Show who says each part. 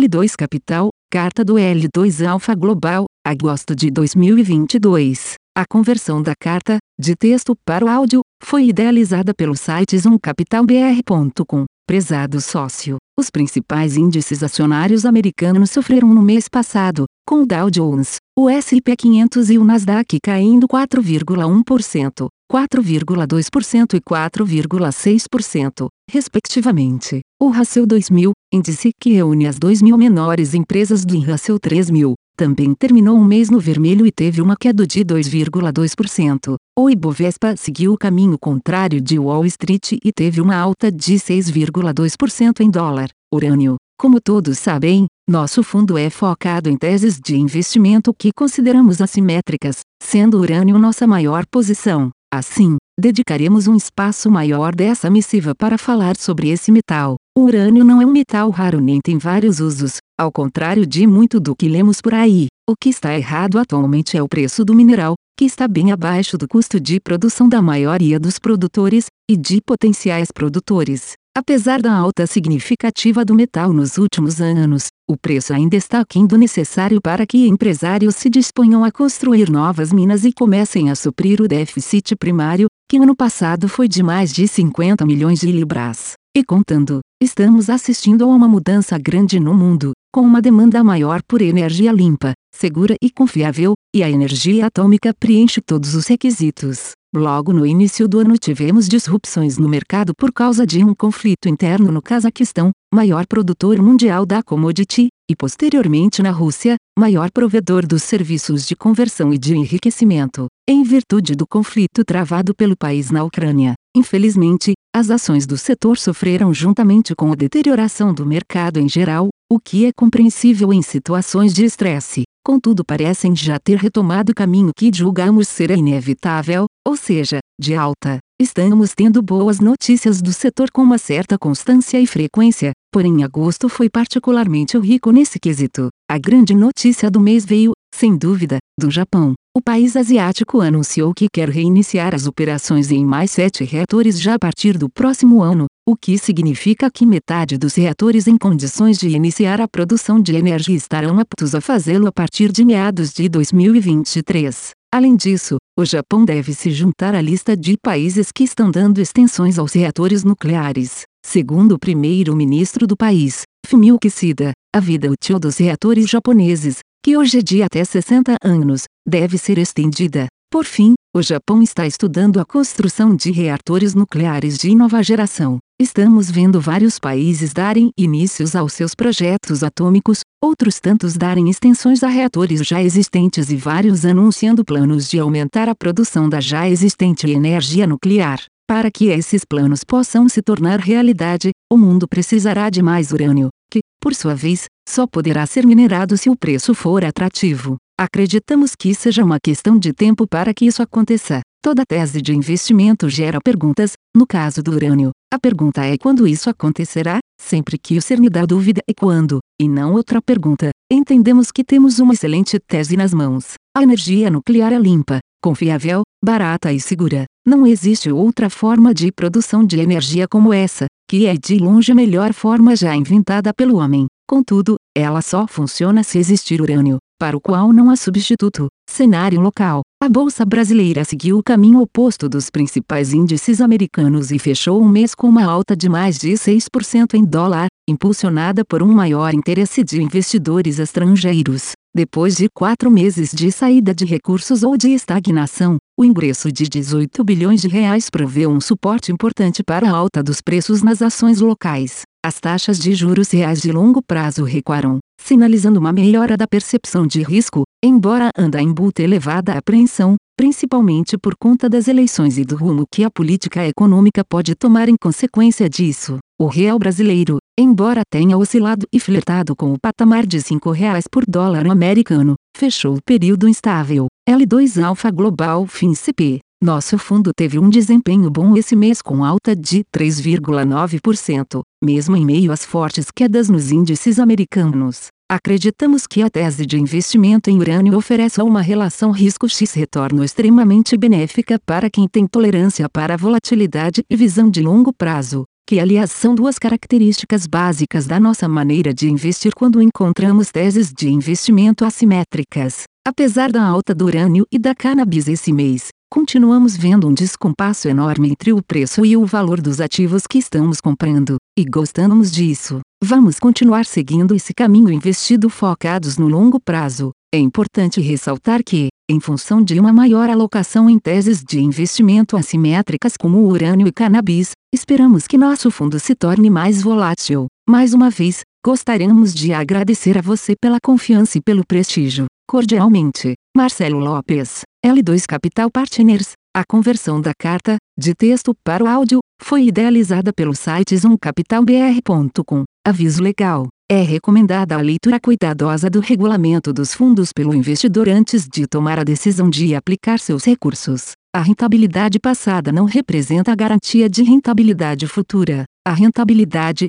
Speaker 1: L2 Capital, carta do L2 Alpha Global, agosto de 2022. A conversão da carta, de texto para o áudio, foi idealizada pelo site zoomcapitalbr.com. Prezado sócio, os principais índices acionários americanos sofreram no mês passado, com o Dow Jones, o S&P 500 e o Nasdaq caindo 4,1%, 4,2% e 4,6%, respectivamente. O Russell 2000, índice que reúne as 2.000 menores empresas do Russell 3000, também terminou um mês no vermelho e teve uma queda de 2,2%. O Ibovespa seguiu o caminho contrário de Wall Street e teve uma alta de 6,2% em dólar. Urânio. Como todos sabem, nosso fundo é focado em teses de investimento que consideramos assimétricas, sendo urânio nossa maior posição. Assim, dedicaremos um espaço maior dessa missiva para falar sobre esse metal. O urânio não é um metal raro nem tem vários usos, ao contrário de muito do que lemos por aí. O que está errado atualmente é o preço do mineral, que está bem abaixo do custo de produção da maioria dos produtores e de potenciais produtores. Apesar da alta significativa do metal nos últimos anos, o preço ainda está aquém do necessário para que empresários se disponham a construir novas minas e comecem a suprir o déficit primário, que ano passado foi de mais de 50 milhões de libras. E contando, estamos assistindo a uma mudança grande no mundo, com uma demanda maior por energia limpa, segura e confiável, e a energia atômica preenche todos os requisitos. Logo no início do ano tivemos disrupções no mercado por causa de um conflito interno no Cazaquistão, maior produtor mundial da commodity, e posteriormente na Rússia, maior provedor dos serviços de conversão e de enriquecimento, em virtude do conflito travado pelo país na Ucrânia. Infelizmente, as ações do setor sofreram juntamente com a deterioração do mercado em geral, o que é compreensível em situações de estresse contudo parecem já ter retomado o caminho que julgamos ser inevitável, ou seja, de alta. Estamos tendo boas notícias do setor com uma certa constância e frequência, porém agosto foi particularmente rico nesse quesito. A grande notícia do mês veio, sem dúvida, do Japão. O país asiático anunciou que quer reiniciar as operações em mais sete reatores já a partir do próximo ano, o que significa que metade dos reatores em condições de iniciar a produção de energia estarão aptos a fazê-lo a partir de meados de 2023. Além disso, o Japão deve se juntar à lista de países que estão dando extensões aos reatores nucleares. Segundo o primeiro-ministro do país, Fumio Kishida, a vida útil dos reatores japoneses, que hoje é de até 60 anos, deve ser estendida. Por fim, o Japão está estudando a construção de reatores nucleares de nova geração. Estamos vendo vários países darem inícios aos seus projetos atômicos, outros tantos darem extensões a reatores já existentes e vários anunciando planos de aumentar a produção da já existente energia nuclear. Para que esses planos possam se tornar realidade, o mundo precisará de mais urânio, que, por sua vez, só poderá ser minerado se o preço for atrativo. Acreditamos que seja uma questão de tempo para que isso aconteça. Toda tese de investimento gera perguntas, no caso do urânio, a pergunta é quando isso acontecerá, sempre que o cerne da dúvida é quando, e não outra pergunta. Entendemos que temos uma excelente tese nas mãos. A energia nuclear é limpa, confiável, barata e segura. Não existe outra forma de produção de energia como essa, que é de longe a melhor forma já inventada pelo homem. Contudo, ela só funciona se existir urânio para o qual não há substituto. Cenário local: a bolsa brasileira seguiu o caminho oposto dos principais índices americanos e fechou um mês com uma alta de mais de 6% em dólar, impulsionada por um maior interesse de investidores estrangeiros. Depois de quatro meses de saída de recursos ou de estagnação, o ingresso de 18 bilhões de reais proveu um suporte importante para a alta dos preços nas ações locais. As taxas de juros reais de longo prazo recuaram, sinalizando uma melhora da percepção de risco, embora anda em bulta elevada apreensão, principalmente por conta das eleições e do rumo que a política econômica pode tomar em consequência disso. O real brasileiro, embora tenha oscilado e flertado com o patamar de R$ 5,00 por dólar americano, fechou o período instável. L2 Alpha Global FinCP nosso fundo teve um desempenho bom esse mês com alta de 3,9%, mesmo em meio às fortes quedas nos índices americanos. Acreditamos que a tese de investimento em urânio oferece uma relação risco-x-retorno extremamente benéfica para quem tem tolerância para volatilidade e visão de longo prazo que aliás são duas características básicas da nossa maneira de investir quando encontramos teses de investimento assimétricas. Apesar da alta do urânio e da cannabis esse mês, continuamos vendo um descompasso enorme entre o preço e o valor dos ativos que estamos comprando, e gostamos disso. Vamos continuar seguindo esse caminho investido focados no longo prazo. É importante ressaltar que, em função de uma maior alocação em teses de investimento assimétricas como urânio e cannabis, esperamos que nosso fundo se torne mais volátil. Mais uma vez, gostaríamos de agradecer a você pela confiança e pelo prestígio. Cordialmente, Marcelo Lopes, L2 Capital Partners. A conversão da carta, de texto para o áudio, foi idealizada pelo site zoomcapitalbr.com. Aviso legal. É recomendada a leitura cuidadosa do regulamento dos fundos pelo investidor antes de tomar a decisão de aplicar seus recursos. A rentabilidade passada não representa a garantia de rentabilidade futura. A rentabilidade,